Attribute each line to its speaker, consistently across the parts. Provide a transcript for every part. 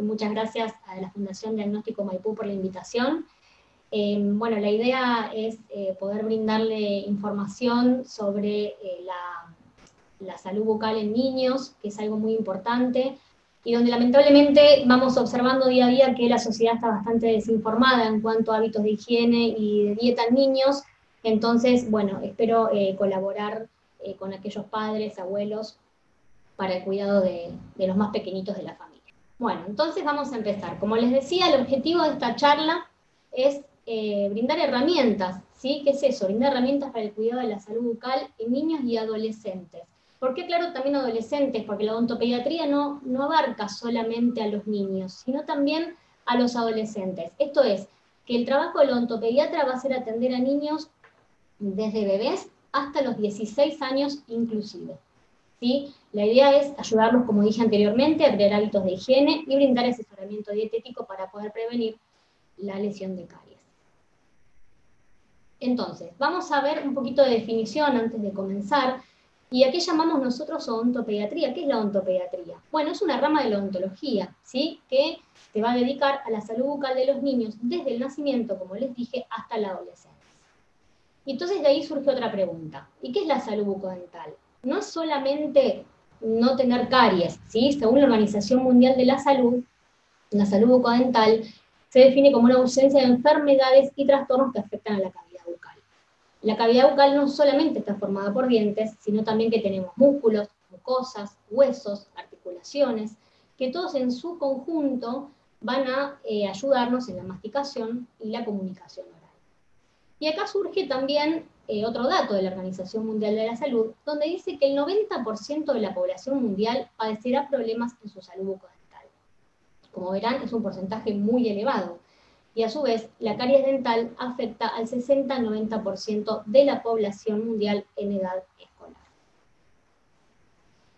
Speaker 1: Muchas gracias a la Fundación Diagnóstico Maipú por la invitación. Eh, bueno, la idea es eh, poder brindarle información sobre eh, la, la, salud bucal en niños, que es algo muy importante, y donde lamentablemente vamos observando día a día que la sociedad está bastante desinformada en cuanto a hábitos de higiene y de dieta en niños. Entonces, bueno, espero colaborar con aquellos padres, abuelos, para el cuidado de, de los más pequeñitos de la familia. Bueno, entonces vamos a empezar. Como les decía, el objetivo de esta charla es eh, brindar herramientas, ¿sí? ¿Qué es eso? Brindar herramientas para el cuidado de la salud bucal en niños y adolescentes. ¿Por qué, claro, también adolescentes? Porque la odontopediatría no, no abarca solamente a los niños, sino también a los adolescentes. Esto es, que el trabajo del odontopediatra va a ser atender a niños desde bebés hasta los 16 años inclusive. ¿Sí? La idea es ayudarlos, como dije anteriormente, a crear hábitos de higiene y brindar asesoramiento dietético para poder prevenir la lesión de caries. Entonces, vamos a ver un poquito de definición antes de comenzar. ¿Y a qué llamamos nosotros odontopediatría? ¿Qué es la odontopediatría? Bueno, es una rama de la odontología, ¿sí? Que se va a dedicar a la salud bucal de los niños desde el nacimiento, como les dije, hasta la adolescencia. Y entonces de ahí surge otra pregunta. ¿Y qué es la salud bucodental? No solamente no tener caries. Según la Organización Mundial de la Salud, la salud bucodental se define como una ausencia de enfermedades y trastornos que afectan a la cabeza. La cavidad bucal no solamente está formada por dientes, sino también que tenemos músculos, mucosas, huesos, articulaciones, que todos en su conjunto van a eh, ayudarnos en la masticación y la comunicación oral. Y acá surge también eh, otro dato de la Organización Mundial de la Salud, donde dice que el 90% de la población mundial padecerá problemas en su salud bucodental. Como verán, es un porcentaje muy elevado y a su vez la caries dental afecta al 60-90% de la población mundial en edad escolar.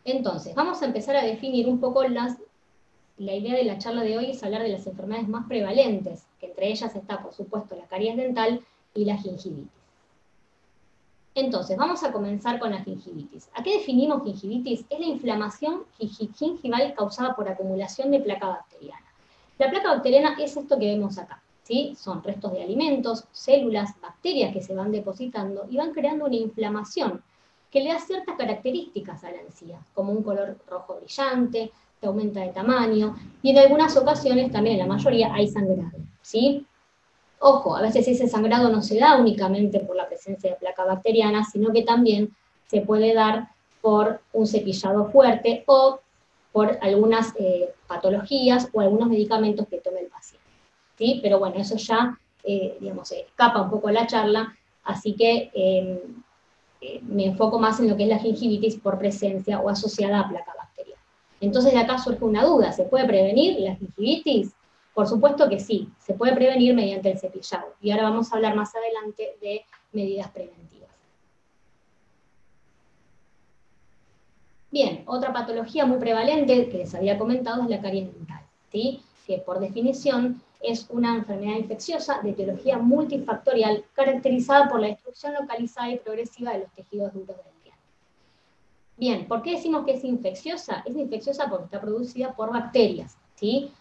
Speaker 1: Entonces, vamos a empezar a definir un poco las... La idea de la charla de hoy es hablar de las enfermedades más prevalentes, que entre ellas está, por supuesto, la caries dental y la gingivitis. Entonces, vamos a comenzar con la gingivitis. ¿A qué definimos gingivitis? Es la inflamación gingival causada por acumulación de placa bacteriana. La placa bacteriana es esto que vemos acá. Son restos de alimentos, células, bacterias que se van depositando y van creando una inflamación que le da ciertas características a la encía, como un color rojo brillante, se aumenta de tamaño, y en algunas ocasiones, también en la mayoría, hay sangrado, ¿sí? Ojo, a veces ese sangrado no se da únicamente por la presencia de placa bacteriana, sino que también se puede dar por un cepillado fuerte o por algunas eh, patologías o algunos medicamentos que tome el paciente. Pero bueno, eso ya, eh, digamos, escapa un poco la charla, así que em, eh, me enfoco más en lo que es la gingivitis por presencia o asociada a placa bacteriana. Entonces de acá surge una duda, ¿se puede prevenir la gingivitis? Por supuesto que sí, se puede prevenir mediante el cepillado. Y ahora vamos a hablar más adelante de medidas preventivas. Bien, otra patología muy prevalente que les había comentado es la caries dental, ¿sí? que por definición es una enfermedad infecciosa de etiología multifactorial caracterizada por la destrucción localizada y progresiva de los tejidos duros del diente. Bien, ¿por qué decimos que es infecciosa? Es infecciosa porque está producida por bacterias, ¿sí?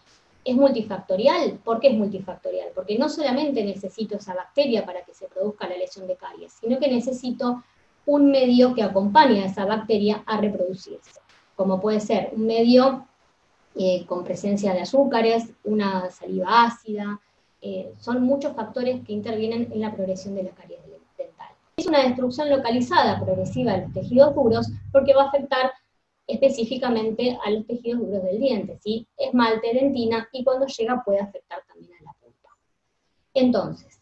Speaker 1: ¿Es multifactorial? ¿Por qué es multifactorial? Porque no solamente necesito esa bacteria para que se produzca la lesión de caries, sino que necesito un medio que acompañe a esa bacteria a reproducirse, como puede ser un medio eh, con presencia de azúcares, una saliva ácida, eh, son muchos factores que intervienen en la progresión de la caries dental. Es una destrucción localizada progresiva de los tejidos duros porque va a afectar específicamente a los tejidos duros del diente, ¿sí? Esmalte, dentina y cuando llega puede afectar también a la pulpa. Entonces,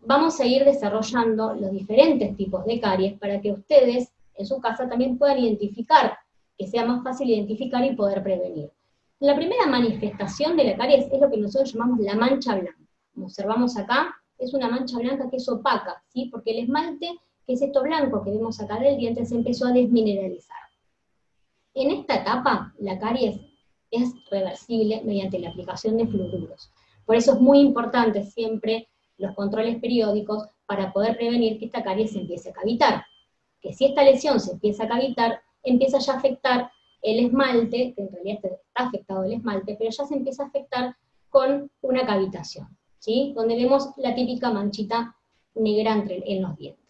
Speaker 1: vamos a ir desarrollando los diferentes tipos de caries para que ustedes en su casa también puedan identificar, que sea más fácil identificar y poder prevenir. La primera manifestación de la caries es lo que nosotros llamamos la mancha blanca. Como observamos acá, es una mancha blanca que es opaca, ¿sí? porque el esmalte, que es esto blanco que vemos acá del diente, se empezó a desmineralizar. En esta etapa, la caries es reversible mediante la aplicación de fluoruros. Por eso es muy importante siempre los controles periódicos para poder prevenir que esta caries se empiece a cavitar. Que si esta lesión se empieza a cavitar, empieza ya a afectar el esmalte, que en realidad está afectado el esmalte, pero ya se empieza a afectar con una cavitación, ¿sí? Donde vemos la típica manchita negra entre, en los dientes.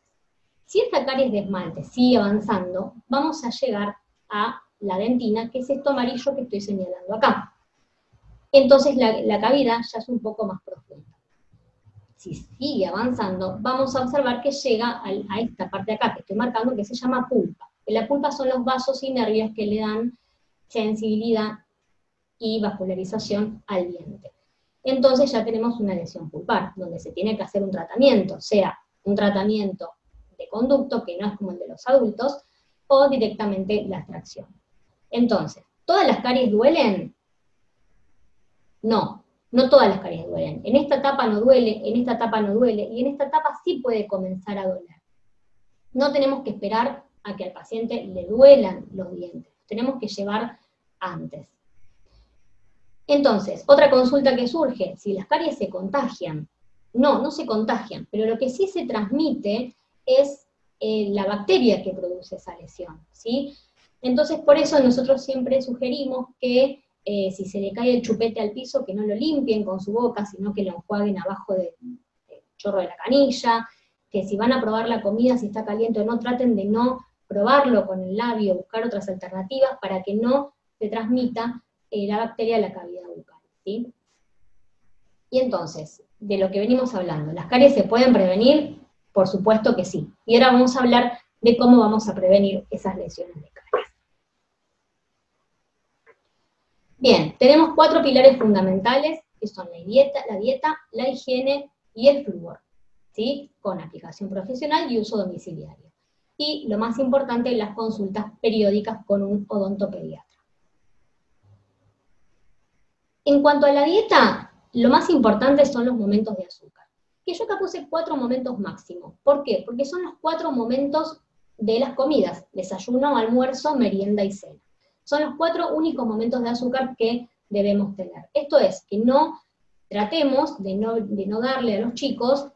Speaker 1: Si esta caries de esmalte sigue avanzando, vamos a llegar a la dentina, que es esto amarillo que estoy señalando acá. Entonces la, cavidad ya es un poco más profunda. Si sigue avanzando, vamos a observar que llega a, esta parte de acá que estoy marcando, que se llama pulpa. la pulpa son los vasos y nervios que le dan sensibilidad y vascularización al diente. Entonces ya tenemos una lesión pulpar, donde se tiene que hacer un tratamiento, sea un tratamiento de conducto, que no es como el de los adultos, o directamente la extracción. Entonces, ¿todas las caries duelen? No, no todas las caries duelen. En esta etapa no duele, en esta etapa no duele, y en esta etapa sí puede comenzar a doler. No tenemos que esperar a que al paciente le duelan los dientes, tenemos que llevar antes. Entonces, otra consulta que surge, si las caries se contagian. No, no se contagian, pero lo que sí se transmite es eh, la bacteria que produce esa lesión, ¿sí? Entonces, por eso nosotros siempre sugerimos que eh, si se le cae el chupete al piso, que no lo limpien con su boca, sino que lo enjuaguen abajo del chorro de la canilla, que si van a probar la comida, si está caliente o no, traten de no probarlo con el labio, buscar otras alternativas para que no se transmita eh, la bacteria a la cavidad bucal. ¿sí? Y entonces, de lo que venimos hablando, ¿las caries se pueden prevenir? Por supuesto que sí. Y ahora vamos a hablar de cómo vamos a prevenir esas lesiones de caries. Bien, tenemos cuatro pilares fundamentales, que son la dieta, la, dieta, la higiene y el flúor, ¿sí? con aplicación profesional y uso domiciliario. Y lo más importante, las consultas periódicas con un odontopediatra. En cuanto a la dieta, lo más importante son los momentos de azúcar, que yo acá puse cuatro momentos máximo. ¿Por qué? Porque son los cuatro momentos de las comidas, desayuno, almuerzo, merienda y cena. Son los cuatro únicos momentos de azúcar que debemos tener. Esto es, que no tratemos de no, de no darle a los chicos,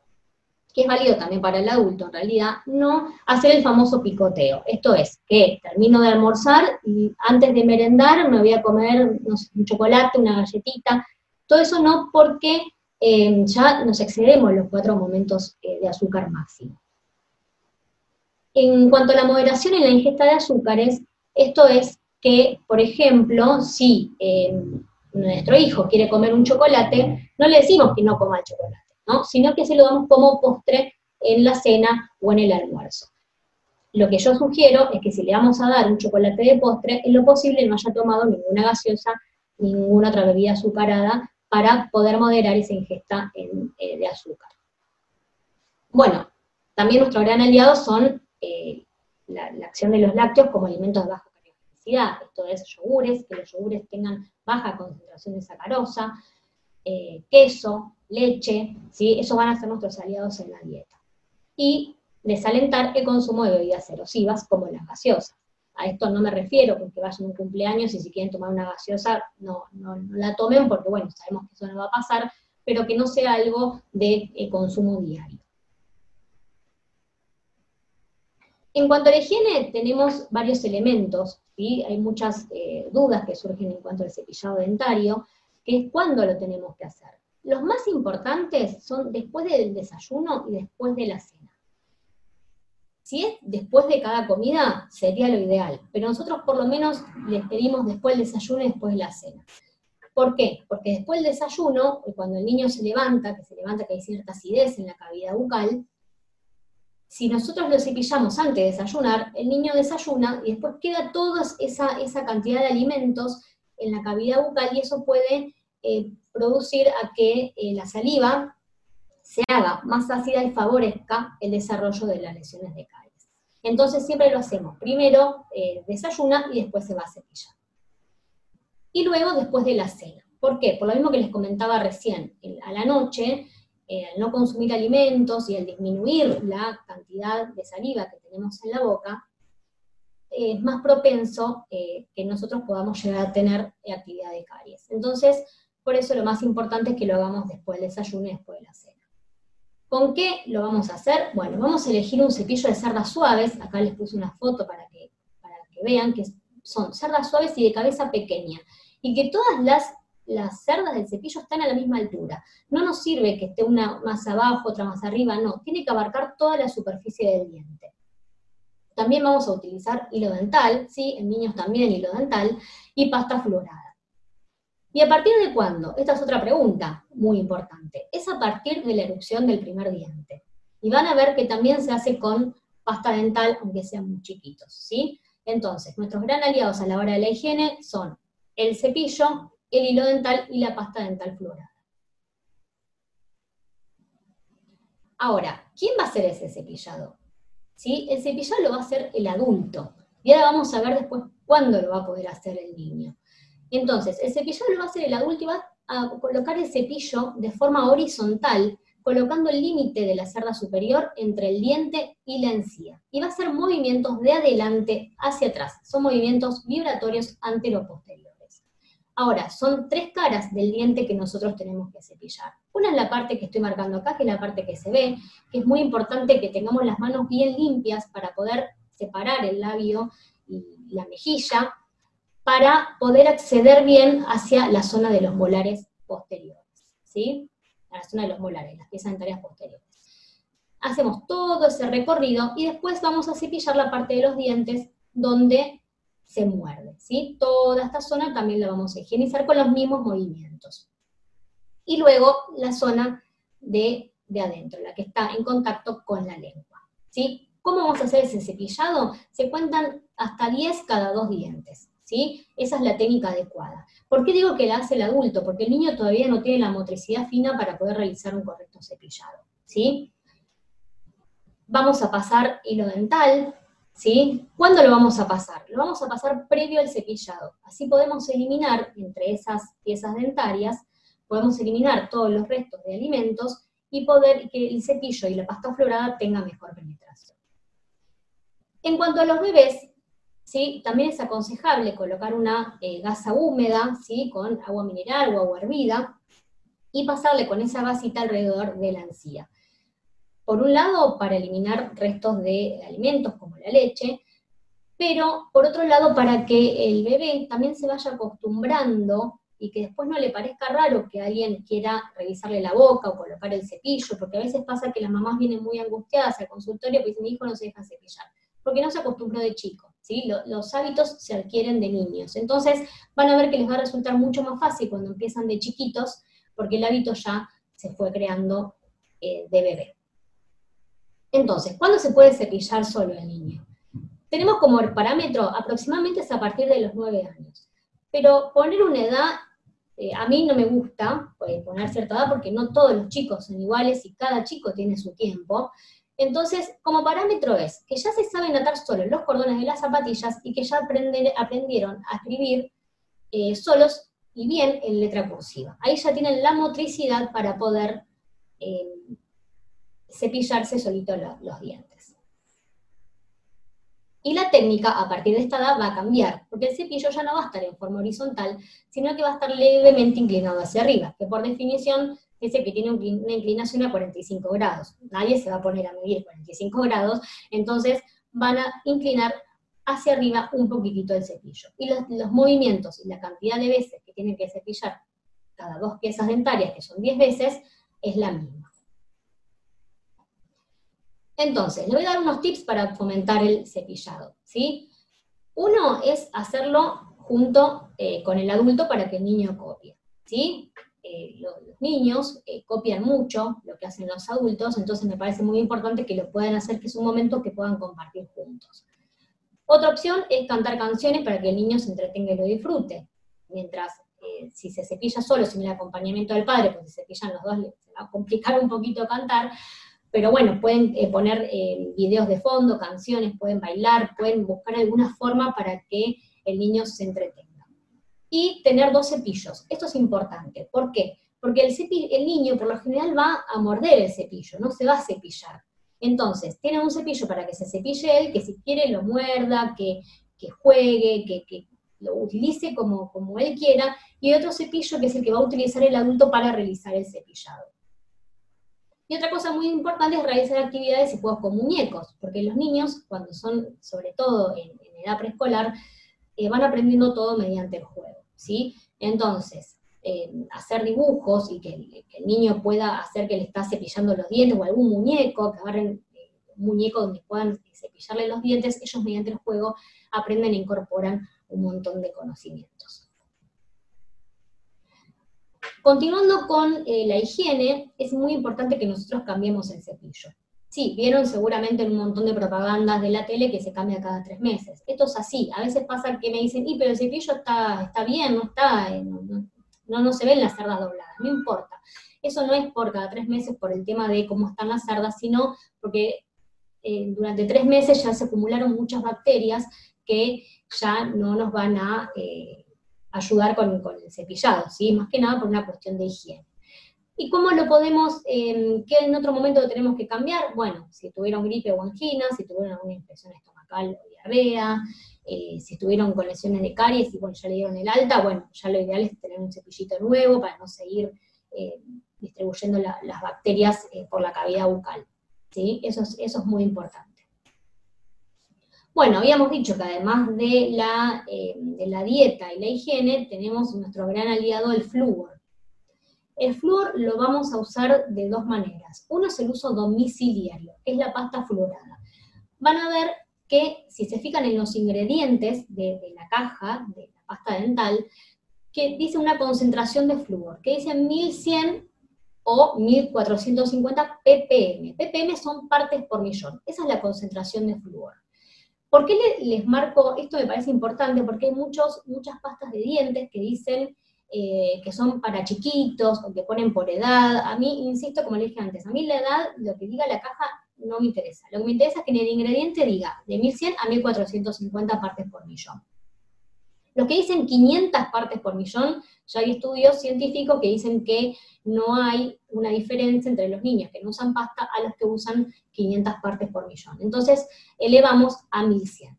Speaker 1: que es válido también para el adulto en realidad, no hacer el famoso picoteo. Esto es, que termino de almorzar y antes de merendar me voy a comer un chocolate, una galletita, todo eso no porque eh, ya nos excedemos los cuatro momentos eh, de azúcar máximo. En cuanto a la moderación en la ingesta de azúcares, esto es que, por ejemplo, si eh, nuestro hijo quiere comer un chocolate, no le decimos que no coma el chocolate, ¿no? sino que se lo damos como postre en la cena o en el almuerzo. Lo que yo sugiero es que si le vamos a dar un chocolate de postre, en lo posible no haya tomado ninguna gaseosa, ninguna otra bebida azucarada, para poder moderar esa ingesta eh, de azúcar. Bueno, también nuestro gran aliado son eh, la, acción de los lácteos como alimentos de esto es yogures, que los yogures tengan baja concentración de sacarosa, eh, queso, leche, ¿sí? esos van a ser nuestros aliados en la dieta. Y desalentar el consumo de bebidas erosivas como las gaseosas. A esto no me refiero porque vayan un cumpleaños y si quieren tomar una gaseosa, no, no, la tomen porque, bueno, sabemos que eso no va a pasar, pero que no sea algo de eh, consumo diario. En cuanto a la higiene, tenemos varios elementos, ¿sí? hay muchas eh, dudas que surgen en cuanto al cepillado dentario, que es cuándo lo tenemos que hacer. Los más importantes son después del desayuno y después de la cena. Si es después de cada comida, sería lo ideal, pero nosotros por lo menos les pedimos después del desayuno y después de la cena. ¿Por qué? Porque después del desayuno, cuando el niño se levanta, que se levanta que hay cierta acidez en la cavidad bucal, si nosotros lo cepillamos antes de desayunar, el niño desayuna y después queda toda esa, cantidad de alimentos en la cavidad bucal y eso puede eh, producir a que eh, la saliva se haga más ácida y favorezca el desarrollo de las lesiones de caries. Entonces siempre lo hacemos. Primero eh, desayuna y después se va a cepillar. Y luego después de la cena. ¿Por qué? Por lo mismo que les comentaba recién, a la noche eh, al no consumir alimentos y al disminuir la cantidad de saliva que tenemos en la boca, es más propenso eh, que nosotros podamos llegar a tener actividad de caries. Entonces, por eso lo más importante es que lo hagamos después del desayuno y después de la cena. ¿Con qué lo vamos a hacer? Bueno, vamos a elegir un cepillo de cerdas suaves, acá les puse una foto para que, para que vean que son cerdas suaves y de cabeza pequeña, y que todas las, las cerdas del cepillo están a la misma altura. No nos sirve que esté una más abajo, otra más arriba, no, tiene que abarcar toda la superficie del diente. También vamos a utilizar hilo dental, ¿sí? En niños también hilo dental, y pasta florada. ¿Y a partir de cuándo? Esta es otra pregunta muy importante. Es a partir de la erupción del primer diente. Y van a ver que también se hace con pasta dental, aunque sean muy chiquitos, ¿sí? Entonces, nuestros gran aliados a la hora de la higiene son el cepillo, el hilo dental y la pasta dental florada. Ahora, ¿quién va a hacer ese cepillado? ¿Sí? El cepillado lo va a hacer el adulto. Y ahora vamos a ver después cuándo lo va a poder hacer el niño. Entonces, el cepillado lo va a hacer el adulto y va a colocar el cepillo de forma horizontal, colocando el límite de la cerda superior entre el diente y la encía. Y va a hacer movimientos de adelante hacia atrás. Son movimientos vibratorios anteroposteriores. Ahora, son tres caras del diente que nosotros tenemos que cepillar. Una es la parte que estoy marcando acá, que es la parte que se ve, que es muy importante que tengamos las manos bien limpias para poder separar el labio y la mejilla para poder acceder bien hacia la zona de los molares posteriores, ¿sí? la zona de los molares, las piezas dentarias posteriores. Hacemos todo ese recorrido y después vamos a cepillar la parte de los dientes donde se muerde, ¿sí? Toda esta zona también la vamos a higienizar con los mismos movimientos. Y luego la zona de, de adentro, la que está en contacto con la lengua, ¿sí? ¿Cómo vamos a hacer ese cepillado? Se cuentan hasta 10 cada dos dientes. ¿sí? Esa es la técnica adecuada. ¿Por qué digo que la hace el adulto? Porque el niño todavía no tiene la motricidad fina para poder realizar un correcto cepillado, ¿sí? Vamos a pasar hilo dental, ¿Cuándo lo vamos a pasar? Lo vamos a pasar previo al cepillado. Así podemos eliminar entre esas piezas dentarias, podemos eliminar todos los restos de alimentos y poder que el cepillo y la pasta florada tengan mejor penetración. En cuanto a los bebés. También es aconsejable colocar una eh, gasa húmeda, ¿sí? Con agua mineral o agua hervida, y pasarle con esa gasita alrededor de la encía. Por un lado, para eliminar restos de alimentos como la leche, pero por otro lado, para que el bebé también se vaya acostumbrando y que después no le parezca raro que alguien quiera revisarle la boca o colocar el cepillo, porque a veces pasa que las mamás vienen muy angustiadas al consultorio y dicen, mi hijo no se deja cepillar, porque no se acostumbró de chico los hábitos se adquieren de niños. Entonces van a ver que les va a resultar mucho más fácil cuando empiezan de chiquitos, porque el hábito ya se fue creando eh, de bebé. Entonces, ¿cuándo se puede cepillar solo el niño? Tenemos como parámetro aproximadamente es a partir de los 9 años. Pero poner una edad, eh, a mí no me gusta poner cierta edad porque no todos los chicos son iguales y cada chico tiene su tiempo. Entonces, como parámetro es que ya se saben atar solos los cordones de las zapatillas y que ya aprendieron a escribir eh, solos y bien en letra cursiva. Ahí ya tienen la motricidad para poder eh, cepillarse solito los dientes. Y la técnica a partir de esta edad va a cambiar, porque el cepillo ya no va a estar en forma horizontal, sino que va a estar levemente inclinado hacia arriba, que por definición ese que tiene una inclinación a 45 grados. Nadie se va a poner a medir 45 grados, entonces van a inclinar hacia arriba un poquitito el cepillo. Y los, los movimientos y la cantidad de veces que tienen que cepillar cada dos piezas dentarias, que son 10 veces, es la misma. Entonces, le voy a dar unos tips para fomentar el cepillado, ¿sí? Uno es hacerlo junto eh, con el adulto para que el niño copie, ¿sí? Eh, los, niños eh, copian mucho lo que hacen los adultos, entonces me parece muy importante que lo puedan hacer, que es un momento que puedan compartir juntos. Otra opción es cantar canciones para que el niño se entretenga y lo disfrute, mientras si se cepilla solo sin el acompañamiento del padre, pues se cepillan los dos, se va a complicar un poquito cantar, pero bueno, pueden poner videos de fondo, canciones, pueden bailar, pueden buscar alguna forma para que el niño se entretenga y tener dos cepillos. Esto es importante. ¿Por qué? Porque el, el niño por lo general va a morder el cepillo, no se va a cepillar. Entonces, tiene un cepillo para que se cepille él, que si quiere lo muerda, que, juegue, que, lo utilice como, como él quiera, y otro cepillo que es el que va a utilizar el adulto para realizar el cepillado. Y otra cosa muy importante es realizar actividades y juegos con muñecos, porque los niños, cuando son, sobre todo en edad preescolar, eh, van aprendiendo todo mediante el juego, ¿sí? Entonces, eh, hacer dibujos y que el, niño pueda hacer que le está cepillando los dientes o algún muñeco, que agarren un muñeco donde puedan cepillarle los dientes, ellos mediante el juego aprenden e incorporan un montón de conocimientos. Continuando con la higiene, es muy importante que nosotros cambiemos el cepillo. Sí, vieron seguramente en un montón de propagandas de la tele que se cambia cada tres meses. Esto es así. A veces pasa que me dicen, y pero el cepillo está, está bien, no está, eh, no, no, se ven las cerdas dobladas, no importa. Eso no es por cada tres meses por el tema de cómo están las cerdas, sino porque eh, durante tres meses ya se acumularon muchas bacterias que ya no nos van a eh, ayudar con, con, el cepillado, ¿sí? Más que nada por una cuestión de higiene. ¿Y cómo lo podemos, eh, qué en otro momento tenemos que cambiar? Bueno, si tuvieron gripe o angina, si tuvieron alguna infección estomacal o diarrea, eh, si estuvieron con lesiones de caries y bueno, ya le dieron el alta, bueno, ya lo ideal es tener un cepillito nuevo para no seguir eh, distribuyendo las bacterias eh, por la cavidad bucal. ¿sí? Eso, es, eso es muy importante. Bueno, habíamos dicho que además de la, de la dieta y la higiene, tenemos nuestro gran aliado el flúor. El flúor lo vamos a usar de dos maneras. Uno es el uso domiciliario, que es la pasta fluorada. Van a ver que si se fijan en los ingredientes de, la caja de la pasta dental, que dice una concentración de flúor, que dice 1100 o 1450 ppm. ppm son partes por millón. Esa es la concentración de flúor. ¿Por qué les, marco? Esto me parece importante porque hay muchos, muchas pastas de dientes que dicen eh, que son para chiquitos o que ponen por edad. A mí, insisto, como le dije antes, a mí la edad, lo que diga la caja, no me interesa. Lo que me interesa es que en el ingrediente diga de 1100 a 1450 partes por millón. Los que dicen 500 partes por millón, ya hay estudios científicos que dicen que no hay una diferencia entre los niños que no usan pasta a los que usan 500 partes por millón. Entonces, elevamos a 1100.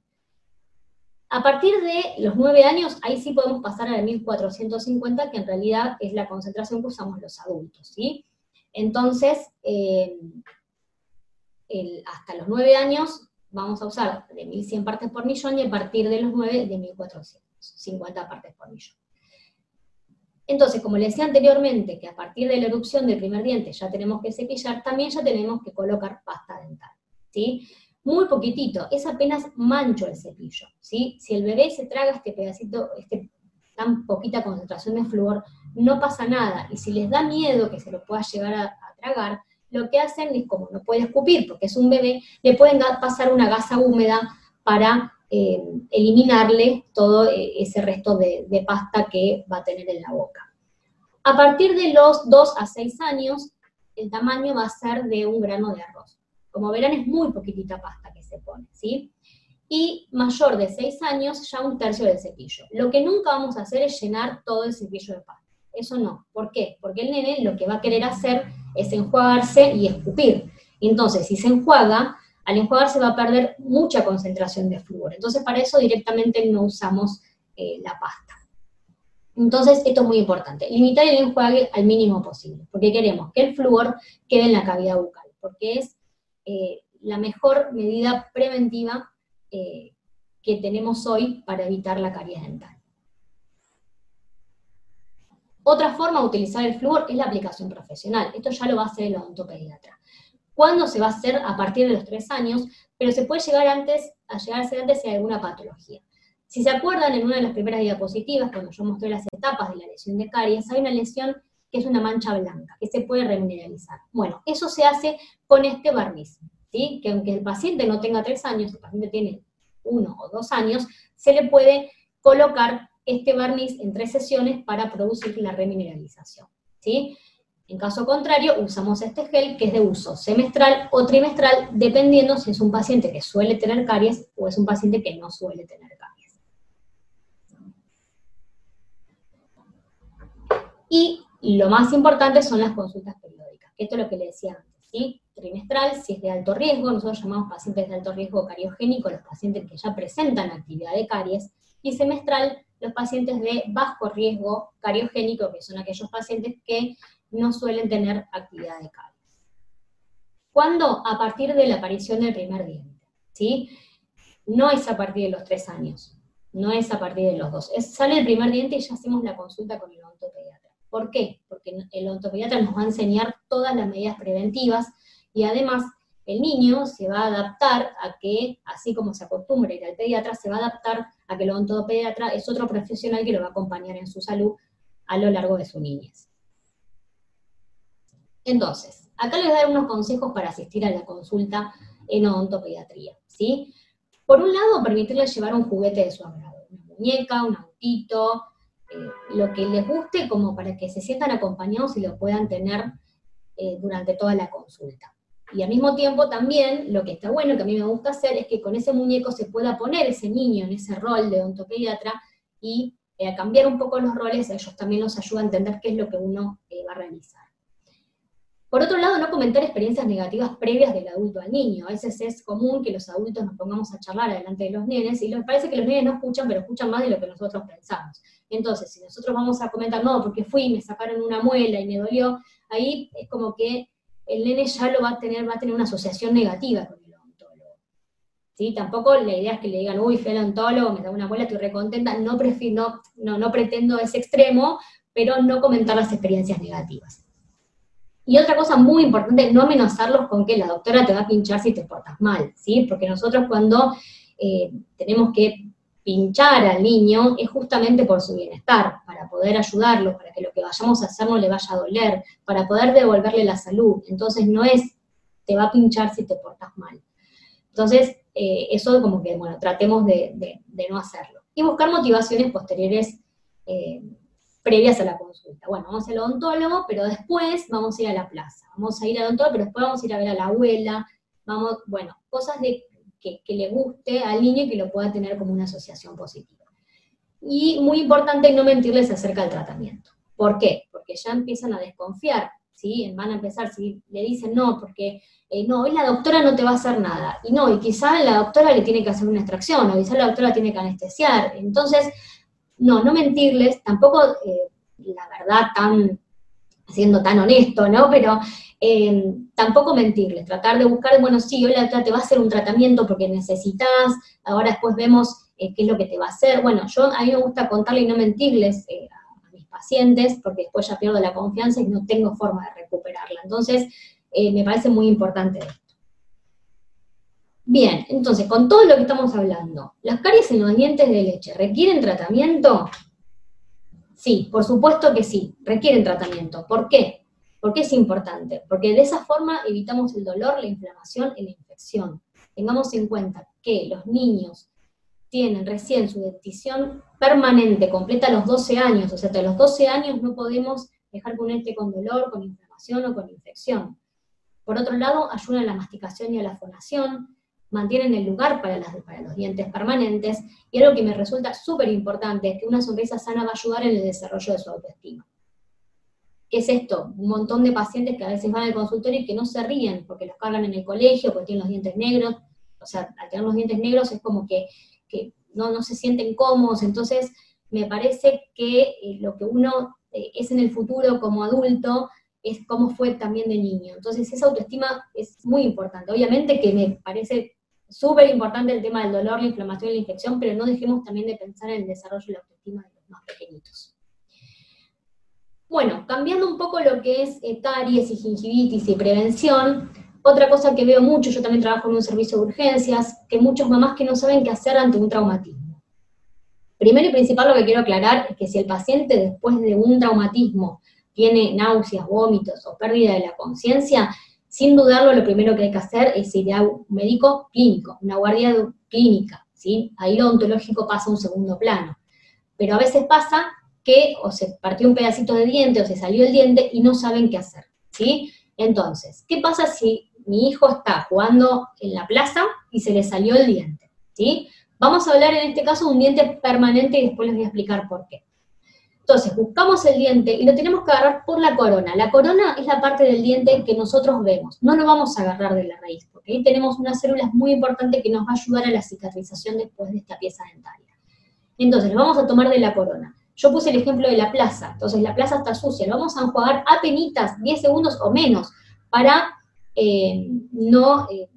Speaker 1: A partir de los 9 años, ahí sí podemos pasar a 1450, que en realidad es la concentración que usamos los adultos, ¿sí? Entonces, eh, hasta los 9 años vamos a usar de 1100 partes por millón y a partir de los 9 de 1450 partes por millón. Entonces, como les decía anteriormente, que a partir de la erupción del primer diente ya tenemos que cepillar, también ya tenemos que colocar pasta dental, ¿sí? muy poquitito, es apenas mancho el cepillo, ¿sí? Si el bebé se traga este pedacito, este tan poquita concentración de flúor, no pasa nada, y si les da miedo que se lo pueda llegar a, tragar, lo que hacen es, como no puede escupir, porque es un bebé, le pueden pasar una gasa húmeda para eh, eliminarle todo eh, ese resto de, pasta que va a tener en la boca. A partir de los 2 a 6 años, el tamaño va a ser de un grano de arroz. Como verán, es muy poquitita pasta que se pone, ¿sí? Y mayor de 6 años, ya un tercio del cepillo. Lo que nunca vamos a hacer es llenar todo el cepillo de pasta. Eso no. ¿Por qué? Porque el nene lo que va a querer hacer es enjuagarse y escupir. Entonces, si se enjuaga, al enjuagarse va a perder mucha concentración de flúor. Entonces, para eso directamente no usamos eh, la pasta. Entonces, esto es muy importante. Limitar el enjuague al mínimo posible, porque queremos que el flúor quede en la cavidad bucal, porque es eh, la mejor medida preventiva eh, que tenemos hoy para evitar la caries dental. Otra forma de utilizar el flúor es la aplicación profesional. Esto ya lo va a hacer el odontopediatra. ¿Cuándo se va a hacer? A partir de los tres años, pero se puede llegar antes, a llegar a hacer antes si hay alguna patología. Si se acuerdan, en una de las primeras diapositivas, cuando yo mostré las etapas de la lesión de caries, hay una lesión que es una mancha blanca, que se puede remineralizar. Bueno, eso se hace con este barniz, ¿sí? que aunque el paciente no tenga tres años, el paciente tiene uno o dos años, se le puede colocar este barniz en tres sesiones para producir la remineralización. ¿sí? En caso contrario, usamos este gel que es de uso semestral o trimestral, dependiendo si es un paciente que suele tener caries o es un paciente que no suele tener caries. Y lo más importante son las consultas periódicas, esto es lo que le decía antes, ¿sí? Trimestral, si es de alto riesgo, nosotros llamamos pacientes de alto riesgo cariogénico, los pacientes que ya presentan actividad de caries, y semestral, los pacientes de bajo riesgo cariogénico, que son aquellos pacientes que no suelen tener actividad de caries. ¿Cuándo? A partir de la aparición del primer diente, ¿sí? No es a partir de los tres años, no es a partir de los dos. sale el primer diente y ya hacemos la consulta con el odontopediatra. ¿Por qué? Porque el odontopediatra nos va a enseñar todas las medidas preventivas y además el niño se va a adaptar a que, así como se acostumbra ir al pediatra, se va a adaptar a que el odontopediatra es otro profesional que lo va a acompañar en su salud a lo largo de su niñez. Entonces, acá les voy a dar unos consejos para asistir a la consulta en odontopediatría, ¿sí? Por un lado, permitirles llevar un juguete de su agrado, una muñeca, un autito, eh, lo que les guste como para que se sientan acompañados y lo puedan tener eh, durante toda la consulta. Y al mismo tiempo también, lo que está bueno, que a mí me gusta hacer, es que con ese muñeco se pueda poner ese niño en ese rol de odontopediatra y eh, a cambiar un poco los roles, ellos también nos ayuda a entender qué es lo que uno eh, va a realizar. Por otro lado, no comentar experiencias negativas previas del adulto al niño. A veces es común que los adultos nos pongamos a charlar delante de los nenes y les parece que los nenes no escuchan, pero escuchan más de lo que nosotros pensamos. Entonces, si nosotros vamos a comentar, no, porque fui, me sacaron una muela y me dolió, ahí es como que el nene ya lo va a tener, va a tener una asociación negativa con el odontólogo. ¿Sí? Tampoco la idea es que le digan, uy, fui al odontólogo, me da una abuela, estoy recontenta, no, no, no pretendo ese extremo, pero no comentar las experiencias negativas. Y otra cosa muy importante, no amenazarlos con que la doctora te va a pinchar si te portas mal, ¿sí? Porque nosotros cuando eh, tenemos que pinchar al niño es justamente por su bienestar, para poder ayudarlo, para que lo que vayamos a hacer no le vaya a doler, para poder devolverle la salud. Entonces no es, te va a pinchar si te portas mal. Entonces, eh, eso como que, bueno, tratemos de, no hacerlo. Y buscar motivaciones posteriores eh, previas a la consulta. Bueno, vamos al odontólogo, pero después vamos a ir a la plaza. Vamos a ir al odontólogo, pero después vamos a ir a ver a la abuela. Vamos, bueno, cosas de que, le guste al niño y que lo pueda tener como una asociación positiva. Y muy importante no mentirles acerca del tratamiento. ¿Por qué? Porque ya empiezan a desconfiar, ¿sí? Van a empezar, si le dicen no, porque eh, no, hoy la doctora no te va a hacer nada. Y no, y quizá la doctora le tiene que hacer una extracción, o quizá la doctora tiene que anestesiar. Entonces, no, no mentirles, tampoco eh, la verdad tan, siendo tan honesto, ¿no? Pero eh, tampoco mentirles, tratar de buscar, bueno, sí, hola, te va a hacer un tratamiento porque necesitas, ahora después vemos eh, qué es lo que te va a hacer. Bueno, yo a mí me gusta contarle y no mentirles eh, a, mis pacientes porque después ya pierdo la confianza y no tengo forma de recuperarla. Entonces, me parece muy importante esto. Bien, entonces, con todo lo que estamos hablando, ¿las caries en los dientes de leche requieren tratamiento? Sí, por supuesto que sí, requieren tratamiento. ¿Por qué? ¿Por qué es importante? Porque de esa forma evitamos el dolor, la inflamación y la infección. Tengamos en cuenta que los niños tienen recién su dentición permanente, completa a los 12 años, o sea, hasta los 12 años no podemos dejar que un ente con dolor, con inflamación o con infección. Por otro lado, ayudan a la masticación y a la fonación, mantienen el lugar para, para los dientes permanentes, y algo que me resulta súper importante es que una sonrisa sana va a ayudar en el desarrollo de su autoestima. ¿Qué es esto? Un montón de pacientes que a veces van al consultorio y que no se ríen porque los cargan en el colegio, porque tienen los dientes negros. O sea, al tener los dientes negros es como que, no, no se sienten cómodos. Entonces, me parece que eh, lo que uno eh, es en el futuro como adulto es cómo fue también de niño. Entonces, esa autoestima es muy importante. Obviamente que me parece súper importante el tema del dolor, la inflamación y la infección, pero no dejemos también de pensar en el desarrollo de la autoestima de los más pequeñitos. Bueno, cambiando un poco lo que es caries y gingivitis y prevención, otra cosa que veo mucho, yo también trabajo en un servicio de urgencias, que muchos mamás que no saben qué hacer ante un traumatismo. Primero y principal lo que quiero aclarar es que si el paciente después de un traumatismo tiene náuseas, vómitos o pérdida de la conciencia, sin dudarlo lo primero que hay que hacer es ir a un médico clínico, una guardia clínica, ¿sí? Ahí lo ontológico pasa a un segundo plano. Pero a veces pasa que o se partió un pedacito de diente o se salió el diente y no saben qué hacer, ¿sí? Entonces, ¿qué pasa si mi hijo está jugando en la plaza y se le salió el diente, ¿sí? Vamos a hablar en este caso de un diente permanente y después les voy a explicar por qué. Entonces, buscamos el diente y lo tenemos que agarrar por la corona. La corona es la parte del diente que nosotros vemos. No lo vamos a agarrar de la raíz, porque ahí tenemos unas células muy importantes que nos va a ayudar a la cicatrización después de esta pieza dentaria. Entonces, lo vamos a tomar de la corona. Yo puse el ejemplo de la plaza, entonces la plaza está sucia, lo vamos a enjuagar a penitas, 10 segundos o menos, para eh, no, eh,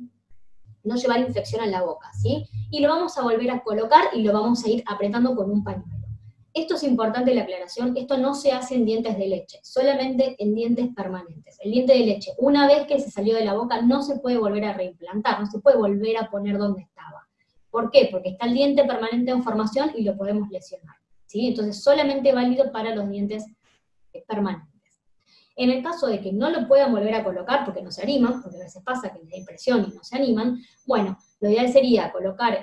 Speaker 1: no llevar infección a la boca, ¿sí? Y lo vamos a volver a colocar y lo vamos a ir apretando con un pañuelo. Esto es importante la aclaración, esto no se hace en dientes de leche, solamente en dientes permanentes. El diente de leche, una vez que se salió de la boca, no se puede volver a reimplantar, no se puede volver a poner donde estaba. ¿Por qué? Porque está el diente permanente en formación y lo podemos lesionar. ¿sí? Entonces, solamente válido para los dientes permanentes. En el caso de que no lo puedan volver a colocar porque no se animan, porque a veces pasa que les da impresión y no se animan, bueno, lo ideal sería colocar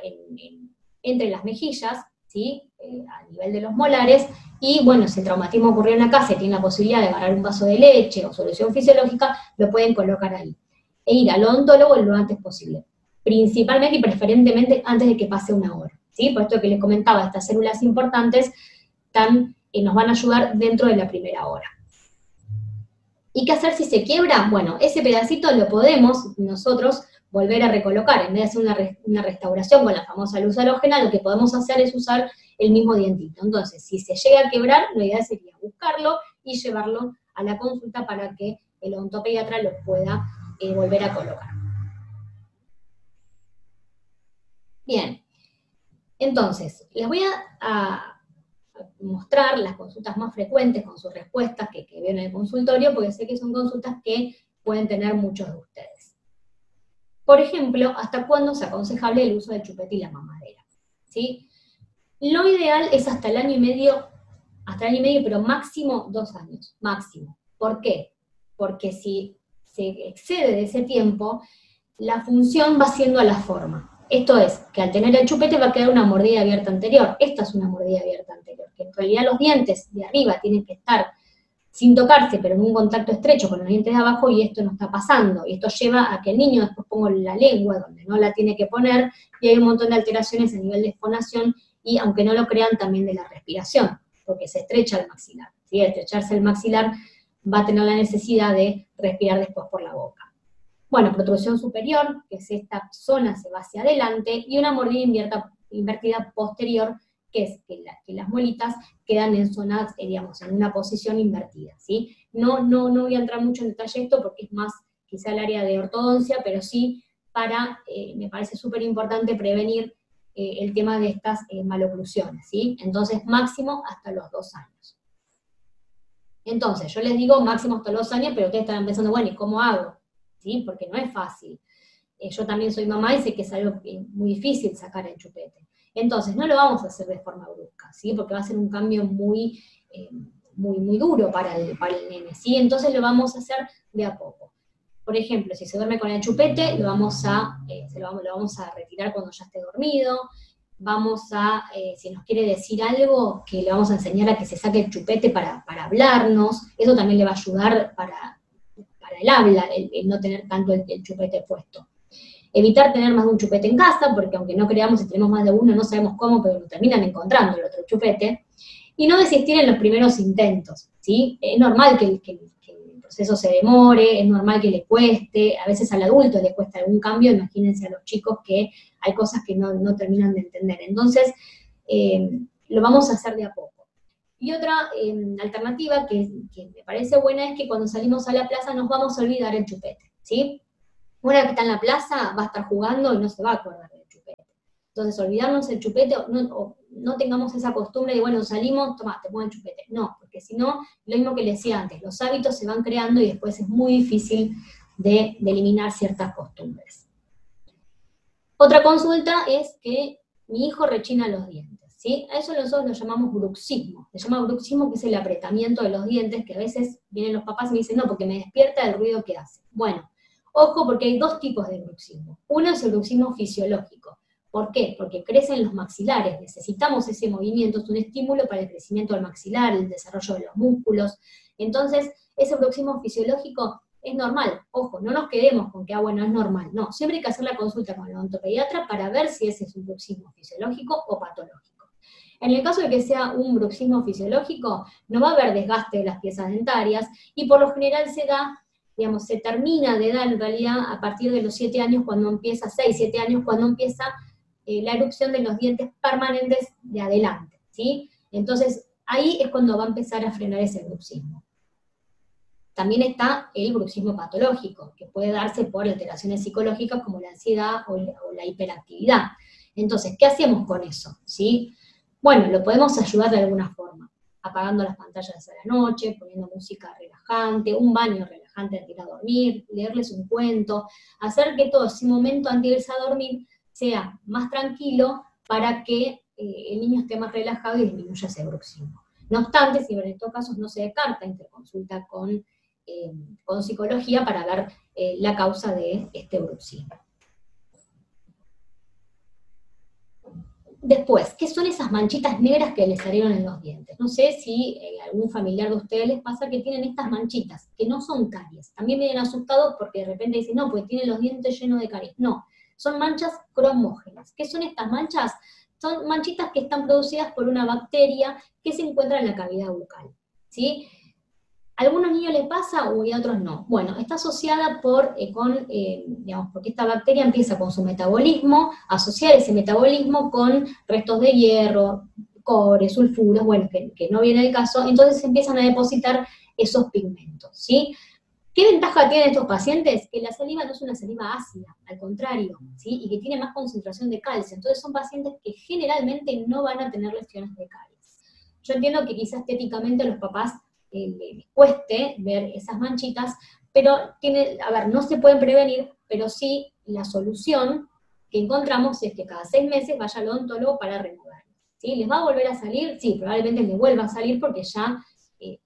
Speaker 1: entre las mejillas, ¿sí? Eh, a nivel de los molares, y bueno, si el traumatismo ocurrió en la casa y tienen la posibilidad de agarrar un vaso de leche o solución fisiológica, lo pueden colocar ahí. E ir al odontólogo lo antes posible principalmente y preferentemente antes de que pase una hora. ¿sí? Por esto que les comentaba, estas células importantes están, y nos van a ayudar dentro de la primera hora. ¿Y qué hacer si se quiebra? Bueno, ese pedacito lo podemos nosotros volver a recolocar. En vez de hacer una, una restauración con la famosa luz halógena, lo que podemos hacer es usar el mismo dientito. Entonces, si se llega a quebrar, lo ideal sería buscarlo y llevarlo a la consulta para que el odontopediatra lo pueda eh, volver a colocar. Bien, entonces, les voy a, mostrar las consultas más frecuentes con sus respuestas que, que en el consultorio, porque sé que son consultas que pueden tener muchos de ustedes. Por ejemplo, ¿hasta cuándo es aconsejable el uso del chupete y la mamadera? ¿Sí? Lo ideal es hasta el año y medio, hasta el año y medio, pero máximo dos años, máximo. ¿Por qué? Porque si se excede de ese tiempo, la función va siendo a la forma. Esto es, que al tener el chupete va a quedar una mordida abierta anterior. Esta es una mordida abierta anterior, que en realidad los dientes de arriba tienen que estar sin tocarse, pero en un contacto estrecho con los dientes de abajo, y esto no está pasando. Y esto lleva a que el niño después ponga la lengua donde no la tiene que poner, y hay un montón de alteraciones a nivel de exponación, y aunque no lo crean, también de la respiración, porque se estrecha el maxilar. Al estrecharse el maxilar va a tener la necesidad de respirar después por la boca. Bueno, protrusión superior, que es esta zona se va hacia adelante, y una mordida invertida posterior, que es que, las muelitas quedan en zonas, eh, digamos, en una posición invertida, ¿sí? No, no, no voy a entrar mucho en detalle esto porque es más quizá el área de ortodoncia, pero sí para, eh, me parece súper importante prevenir eh, el tema de estas maloclusiones, ¿sí? Entonces, máximo hasta los dos años. Entonces, yo les digo máximo hasta los dos años, pero ustedes estarán pensando, bueno, ¿y cómo hago? Porque no es fácil. Eh, yo también soy mamá y sé que es algo muy difícil sacar el chupete. Entonces, no lo vamos a hacer de forma brusca, ¿sí? Porque va a ser un cambio muy, eh, muy, muy duro para el, para el nene, ¿sí? Entonces lo vamos a hacer de a poco. Por ejemplo, si se duerme con el chupete, lo vamos a, eh, lo, vamos, a retirar cuando ya esté dormido. Vamos a, si nos quiere decir algo, que le vamos a enseñar a que se saque el chupete para, para hablarnos. Eso también le va a ayudar para, el habla, el, no tener tanto el, chupete puesto. Evitar tener más de un chupete en casa, porque aunque no creamos si tenemos más de uno, no sabemos cómo, pero terminan encontrando el otro chupete. Y no desistir en los primeros intentos, ¿sí? Es normal que, el proceso se demore, es normal que le cueste, a veces al adulto le cuesta algún cambio, imagínense a los chicos que hay cosas que no, terminan de entender. Entonces, eh, lo vamos a hacer de a poco. Y otra em, alternativa que, me parece buena es que cuando salimos a la plaza nos vamos a olvidar el chupete, ¿sí? Una que está en la plaza va a estar jugando y no se va a acordar del chupete. Entonces, olvidarnos el chupete, no, no tengamos esa costumbre de, bueno, salimos, toma, te pongo el chupete. No, porque si no, lo mismo que le decía antes, los hábitos se van creando y después es muy difícil de, de eliminar ciertas costumbres. Otra consulta es que mi hijo rechina los dientes. A eso nosotros lo llamamos bruxismo. Se llama bruxismo que es el apretamiento de los dientes, que a veces vienen los papás y me dicen, no, porque me despierta el ruido que hace. Bueno, ojo porque hay dos tipos de bruxismo. Uno es el bruxismo fisiológico. ¿Por qué? Porque crecen los maxilares, necesitamos ese movimiento, es un estímulo para el crecimiento del maxilar, el desarrollo de los músculos. Entonces, ese bruxismo fisiológico es normal. Ojo, no nos quedemos con que, ah, bueno, es normal. No, siempre hay que hacer la consulta con el odontopediatra para ver si ese es un bruxismo fisiológico o patológico. En el caso de que sea un bruxismo fisiológico, no va a haber desgaste de las piezas dentarias y por lo general se da, digamos, se termina de dar en realidad a partir de los 7 años cuando empieza, 6, 7 años cuando empieza eh, la erupción de los dientes permanentes de adelante, ¿sí? Entonces, ahí es cuando va a empezar a frenar ese bruxismo. también está el bruxismo patológico, que puede darse por alteraciones psicológicas como la ansiedad o la, hiperactividad. Entonces, ¿qué hacemos con eso? ¿Sí? Bueno, lo podemos ayudar de alguna forma, apagando las pantallas a la noche, poniendo música relajante, un baño relajante antes de ir a dormir, leerles un cuento, hacer que todo ese momento antes de irse a dormir sea más tranquilo para que eh, el niño esté más relajado y disminuya ese bruxismo. No obstante, si en estos casos no se descarta interconsulta con, eh, con psicología para ver eh, la causa de este bruxismo. Después, ¿qué son esas manchitas negras que les salieron en los dientes? No sé si a algún familiar de ustedes les pasa que tienen estas manchitas, que no son caries. También vienen asustados porque de repente dicen, no, pues tienen los dientes llenos de caries. No, son manchas cromógenas. ¿Qué son estas manchas? Son manchitas que están producidas por una bacteria que se encuentra en la cavidad bucal. ¿sí? ¿A algunos niños les pasa o a otros no? Bueno, está asociada por, eh, con, eh, digamos, porque esta bacteria empieza con su metabolismo, asociar ese metabolismo con restos de hierro, cobre, sulfuros, bueno, que, que no viene el caso, entonces empiezan a depositar esos pigmentos, ¿sí? ¿Qué ventaja tienen estos pacientes? Que la saliva no es una saliva ácida, al contrario, ¿sí? y que tiene más concentración de calcio. Entonces son pacientes que generalmente no van a tener lesiones de caries. Yo entiendo que quizás estéticamente a los papás eh, les cueste ver esas manchitas, pero tiene, a ver, no se pueden prevenir, pero sí la solución que encontramos es que cada seis meses vaya al odontólogo para removerlo. ¿sí? ¿Les va a volver a salir? Sí, probablemente les vuelva a salir porque ya eh,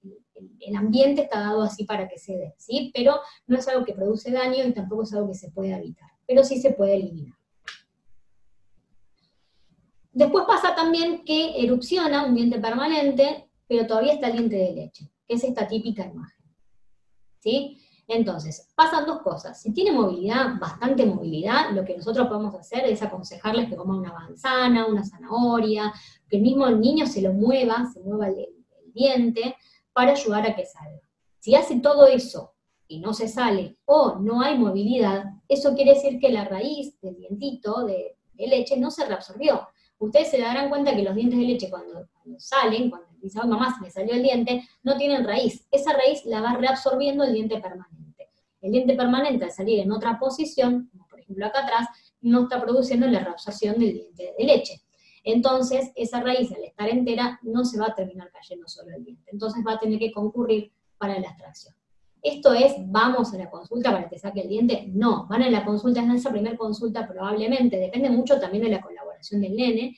Speaker 1: el ambiente está dado así para que se dé, ¿sí? Pero no es algo que produce daño y tampoco es algo que se puede evitar, pero sí se puede eliminar. Después pasa también que erupciona un diente permanente, pero todavía está el diente de leche, que es esta típica imagen. ¿Sí? Entonces, pasan dos cosas. Si tiene movilidad, bastante movilidad, lo que nosotros podemos hacer es aconsejarles que coman una manzana, una zanahoria, que el mismo niño se lo mueva, se mueva el diente, para ayudar a que salga. Si hace todo eso y no se sale o no hay movilidad, eso quiere decir que la raíz del dientito de, leche no se reabsorbió. Ustedes se darán cuenta que los dientes de leche cuando, salen, cuando dicen, mamá, se me salió el diente, no tienen raíz. Esa raíz la va reabsorbiendo el diente permanente. El diente permanente al salir en otra posición, como por ejemplo acá atrás, no está produciendo la reabsorción del diente de leche. Entonces, esa raíz al estar entera no se va a terminar cayendo solo el diente. Entonces va a tener que concurrir para la extracción. Esto es, vamos a la consulta para que saque el diente. No, van a la consulta, en esa primera consulta probablemente, depende mucho también de la colaboración del nene,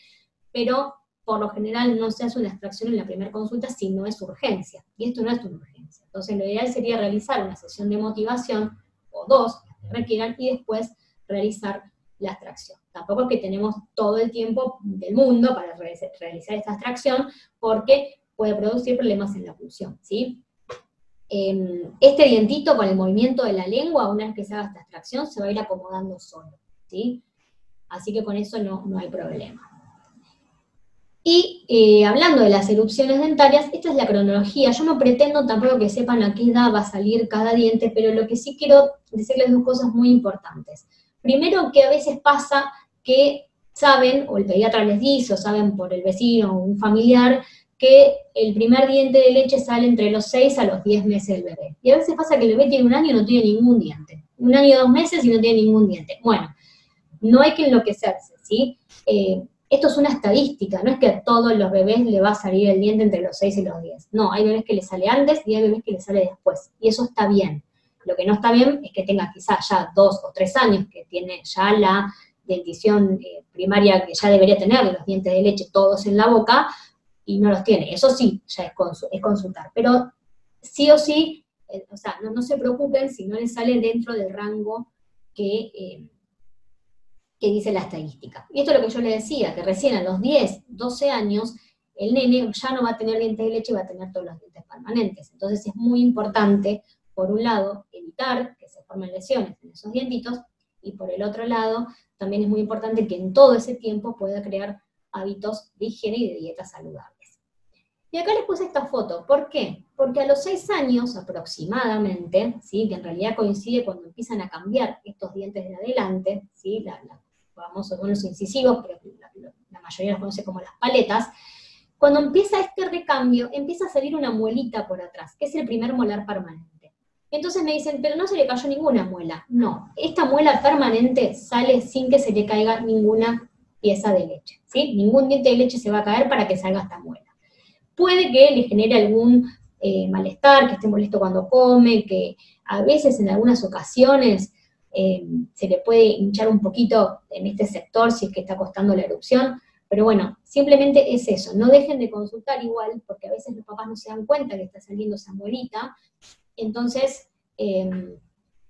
Speaker 1: pero por lo general no se hace una extracción en la primera consulta si no es urgencia. Y esto no es una urgencia. Entonces lo ideal sería realizar una sesión de motivación, o dos, que requieran, y después realizar la extracción. Tampoco es que tenemos todo el tiempo del mundo para realizar esta extracción, porque puede producir problemas en la función, ¿sí? Em, este dientito con el movimiento de la lengua, una vez que se haga esta extracción, se va a ir acomodando solo, ¿sí? Así que con eso no, no hay problema. Y eh, hablando de las erupciones dentarias, esta es la cronología. Yo no pretendo tampoco que sepan a qué edad va a salir cada diente, pero lo que sí quiero decirles dos cosas muy importantes. Primero que a veces pasa que saben, o el pediatra les dice, o saben por el vecino o un familiar, que el primer diente de leche sale entre los 6 a los 10 meses del bebé. Y a veces pasa que el bebé tiene un año y no tiene ningún diente. Un año y dos meses y no tiene ningún diente. Bueno, no hay que enloquecerse, ¿sí? Eh, esto es una estadística, no es que a todos los bebés le va a salir el diente entre los 6 y los 10. No, hay bebés que le sale antes y hay bebés que le sale después. Y eso está bien. Lo que no está bien es que tenga quizás ya dos o tres años, que tiene ya la dentición eh, primaria que ya debería tener, los dientes de leche todos en la boca, y no los tiene. Eso sí, ya es, consultar. Pero sí o sí, eh, o sea, no, se preocupen si no les sale dentro del rango que, eh, que dice la estadística. Y esto es lo que yo le decía, que recién a los 10, 12 años, el nene ya no va a tener dientes de leche y va a tener todos los dientes permanentes. Entonces es muy importante por un lado, evitar que se formen lesiones en esos dientitos, y por el otro lado, también es muy importante que en todo ese tiempo pueda crear hábitos de higiene y de dieta saludables. Y acá les puse esta foto, ¿por qué? Porque a los seis años aproximadamente, ¿sí? que en realidad coincide cuando empiezan a cambiar estos dientes de adelante, ¿sí? la, vamos a los incisivos, pero la, la mayoría los conoce como las paletas, cuando empieza este recambio, empieza a salir una muelita por atrás, que es el primer molar permanente. Entonces me dicen, pero no se le cayó ninguna muela. No, esta muela permanente sale sin que se le caiga ninguna pieza de leche, ¿sí? Ningún diente de leche se va a caer para que salga esta muela. Puede que le genere algún eh, malestar, que esté molesto cuando come, que a veces en algunas ocasiones eh, se le puede hinchar un poquito en este sector si es que está costando la erupción, pero bueno, simplemente es eso, no dejen de consultar igual, porque a veces los papás no se dan cuenta que está saliendo esa muelita, entonces em,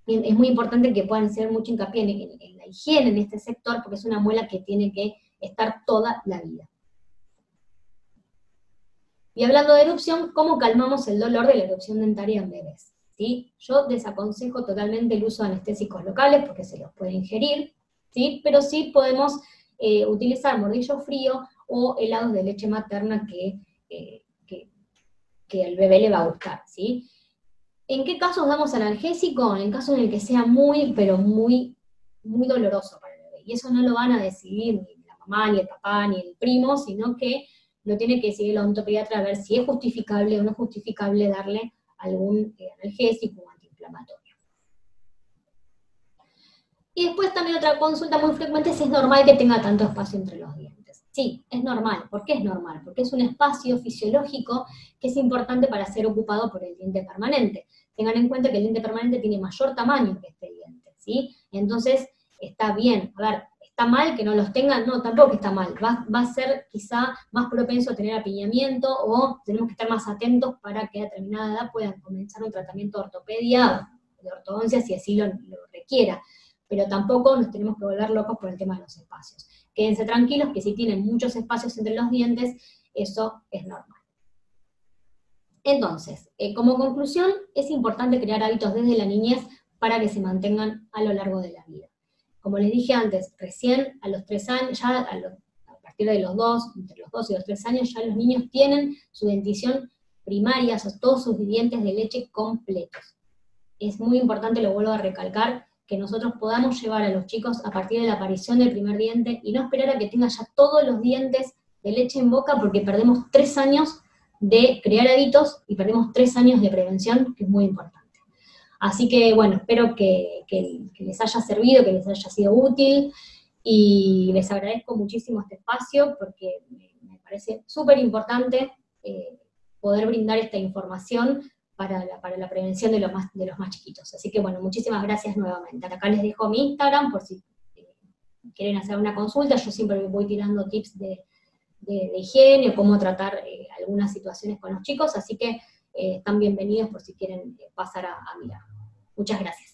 Speaker 1: es muy importante que puedan hacer mucho hincapié en, la higiene en este sector, porque es una muela que tiene que estar toda la vida. Y hablando de erupción, ¿cómo calmamos el dolor de la erupción dentaria en bebés? ¿Sí? Yo desaconsejo totalmente el uso de anestésicos locales porque se los puede ingerir, ¿sí? pero sí podemos eh, utilizar mordillo frío o helados de leche materna que, eh, que, que, el bebé le va a gustar. ¿sí? ¿En qué casos damos analgésico? En el caso en el que sea muy, pero muy, muy doloroso para el bebé. Y eso no lo van a decidir ni la mamá, ni el papá, ni el primo, sino que lo tiene que decidir el odontopediatra a ver si es justificable o no justificable darle algún eh, analgésico o antiinflamatorio. Y después también otra consulta muy frecuente es si es normal que tenga tanto espacio entre los dientes. Sí, es normal. ¿Por qué es normal? Porque es un espacio fisiológico que es importante para ser ocupado por el diente permanente. Tengan en cuenta que el diente permanente tiene mayor tamaño que este diente, ¿sí? Entonces, está bien. A ver, ¿está mal que no los tengan? No, tampoco está mal. Va, va, a ser quizá más propenso a tener apiñamiento o tenemos que estar más atentos para que a determinada edad puedan comenzar un tratamiento de ortopedia, de ortodoncia, si así lo, lo requiera pero tampoco nos tenemos que volver locos por el tema de los espacios. Quédense tranquilos que si tienen muchos espacios entre los dientes, eso es normal. Entonces, eh, como conclusión, es importante crear hábitos desde la niñez para que se mantengan a lo largo de la vida. Como les dije antes, recién a los tres años, ya a, partir de los dos, entre los dos y los tres años, ya los niños tienen su dentición primaria, o todos sus dientes de leche completos. Es muy importante, lo vuelvo a recalcar, que nosotros podamos llevar a los chicos a partir de la aparición del primer diente y no esperar a que tenga ya todos los dientes de leche en boca porque perdemos tres años de crear hábitos y perdemos tres años de prevención, que es muy importante. Así que bueno, espero que, les haya servido, que les haya sido útil y les agradezco muchísimo este espacio porque me, parece súper importante eh, poder brindar esta información para la, prevención de los, más, de los más chiquitos. Así que bueno, muchísimas gracias nuevamente. Acá les dejo mi Instagram por si eh, quieren hacer una consulta, yo siempre voy tirando tips de, higiene o cómo tratar eh, algunas situaciones con los chicos, así que eh, están bienvenidos por si quieren pasar a mirar. Muchas gracias.